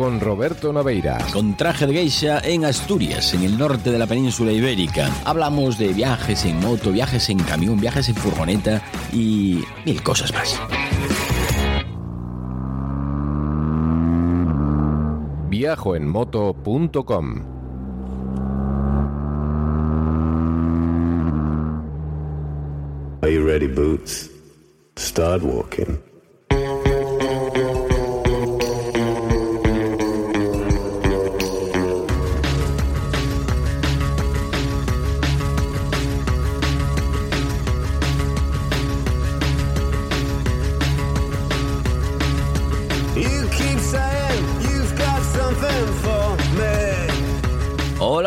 Con Roberto Naveira. Con traje de geisha en Asturias, en el norte de la península ibérica. Hablamos de viajes en moto, viajes en camión, viajes en furgoneta y mil cosas más. Viajoenmoto.com Are you ready, Boots? Start walking.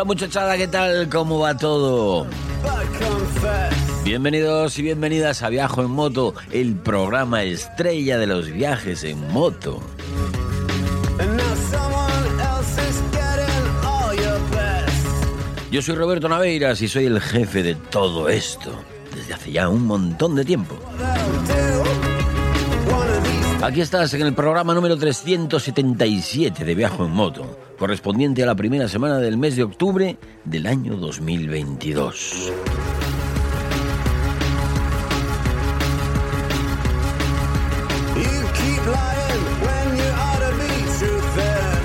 Muchachada, ¿qué tal? ¿Cómo va todo? Bienvenidos y bienvenidas a Viajo en Moto, el programa estrella de los viajes en moto. Yo soy Roberto Naveiras y soy el jefe de todo esto, desde hace ya un montón de tiempo. Aquí estás en el programa número 377 de Viajo en Moto, correspondiente a la primera semana del mes de octubre del año 2022. You keep lying when you ought to be truthing.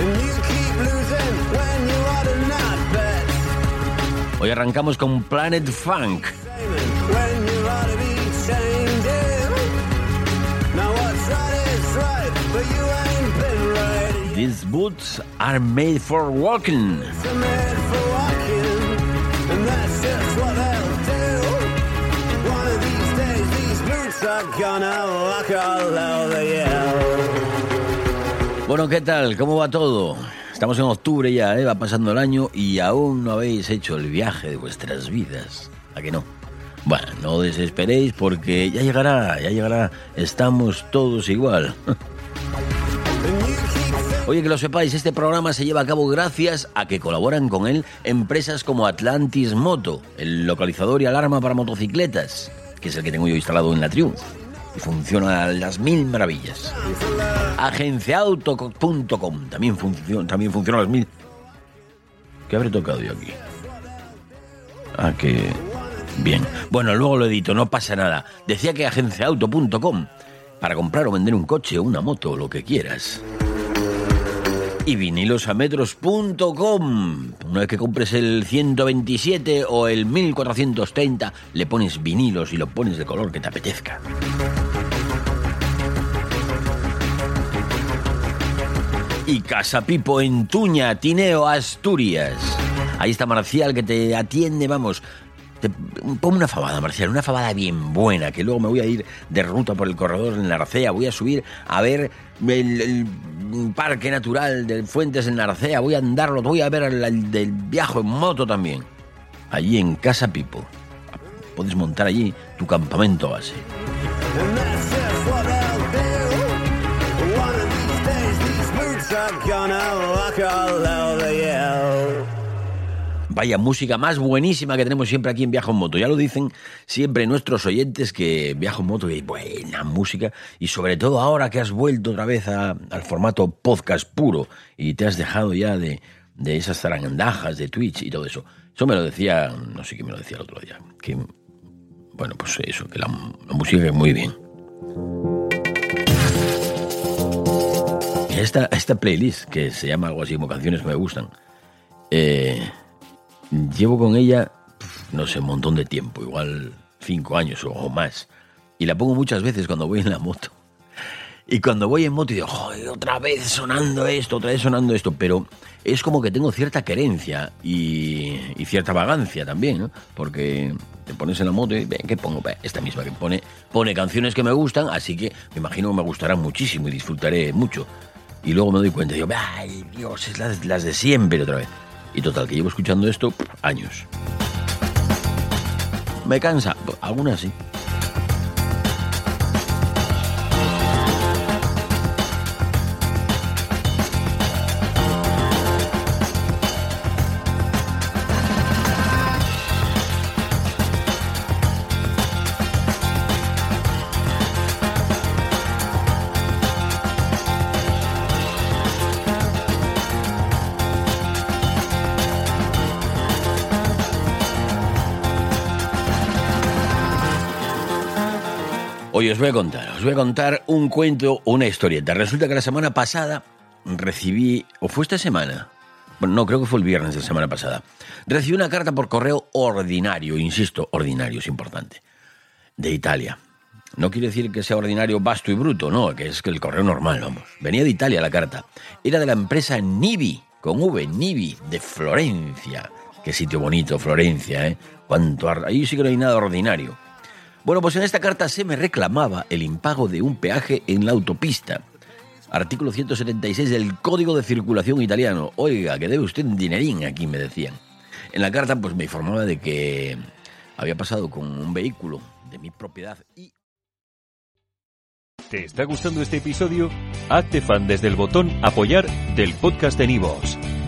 And you keep losing when you ought to not bet. Hoy arrancamos con Planet Funk. These boots are made for walking. Bueno, ¿qué tal? ¿Cómo va todo? Estamos en octubre ya, ¿eh? va pasando el año y aún no habéis hecho el viaje de vuestras vidas. ¿A que no? Bueno, no desesperéis porque ya llegará, ya llegará. Estamos todos igual. Oye, que lo sepáis, este programa se lleva a cabo gracias a que colaboran con él empresas como Atlantis Moto, el localizador y alarma para motocicletas, que es el que tengo yo instalado en la Triumph. Y funciona a las mil maravillas. Agenciaauto.com también, funciona también funciona a las mil. ¿Qué habré tocado yo aquí? Ah, que... Bien. Bueno, luego lo edito, no pasa nada. Decía que agenciaauto.com para comprar o vender un coche una moto lo que quieras y vinilosametros.com. Una vez que compres el 127 o el 1430, le pones vinilos y lo pones de color que te apetezca. Y Casa Pipo en Tuña, Tineo, Asturias. Ahí está Marcial que te atiende, vamos. Te, ponme una fabada, Marcial, una fabada bien buena, que luego me voy a ir de ruta por el corredor en la Arcea, voy a subir a ver el, parque natural de Fuentes en la Arcea, voy a andarlo, voy a ver el, el del viaje en moto también. Allí en Casa Pipo. Puedes montar allí tu campamento base. Vaya música más buenísima que tenemos siempre aquí en Viajo en Moto. Ya lo dicen siempre nuestros oyentes que Viajo en Moto es buena música y sobre todo ahora que has vuelto otra vez al formato podcast puro y te has dejado ya de, de esas zarandajas de Twitch y todo eso. Eso me lo decía, no sé quién me lo decía el otro día, que, bueno, pues eso, que la, la música es muy bien. Esta, esta playlist, que se llama algo así como canciones que me gustan, eh, llevo con ella, no sé, un montón de tiempo, igual cinco años o, más. Y la pongo muchas veces cuando voy en la moto. Y cuando voy en moto digo, joder, otra vez sonando esto, otra vez sonando esto, pero es como que tengo cierta querencia y, y cierta vagancia también, ¿no? Porque te pones en la moto y, ven, ¿qué pongo? Ve, Esta misma que pone, pone canciones que me gustan, así que me imagino que me gustarán muchísimo y disfrutaré mucho. Y luego me doy cuenta y digo, ay Dios, es las, las de siempre otra vez. Y total, que llevo escuchando esto años. Me cansa, algunas sí. Hoy os voy a contar, os voy a contar un cuento, una historieta. Resulta que la semana pasada recibí, o fue esta semana, bueno, no, creo que fue el viernes de la semana pasada, recibí una carta por correo ordinario, insisto, ordinario es importante, de Italia. No quiere decir que sea ordinario, vasto y bruto, no, que es que el correo normal, vamos. Venía de Italia la carta. Era de la empresa Nibi, con V, Nibi, de Florencia. Qué sitio bonito, Florencia, ¿eh? Cuánto ar- Ahí sí que no hay nada ordinario. Bueno, pues en esta carta se me reclamaba el impago de un peaje en la autopista. Artículo 176 del Código de Circulación Italiano. Oiga, que debe usted un dinerín aquí, me decían. En la carta, pues me informaba de que había pasado con un vehículo de mi propiedad y ¿Te está gustando este episodio? Hazte fan desde el botón Apoyar del podcast de Nivos.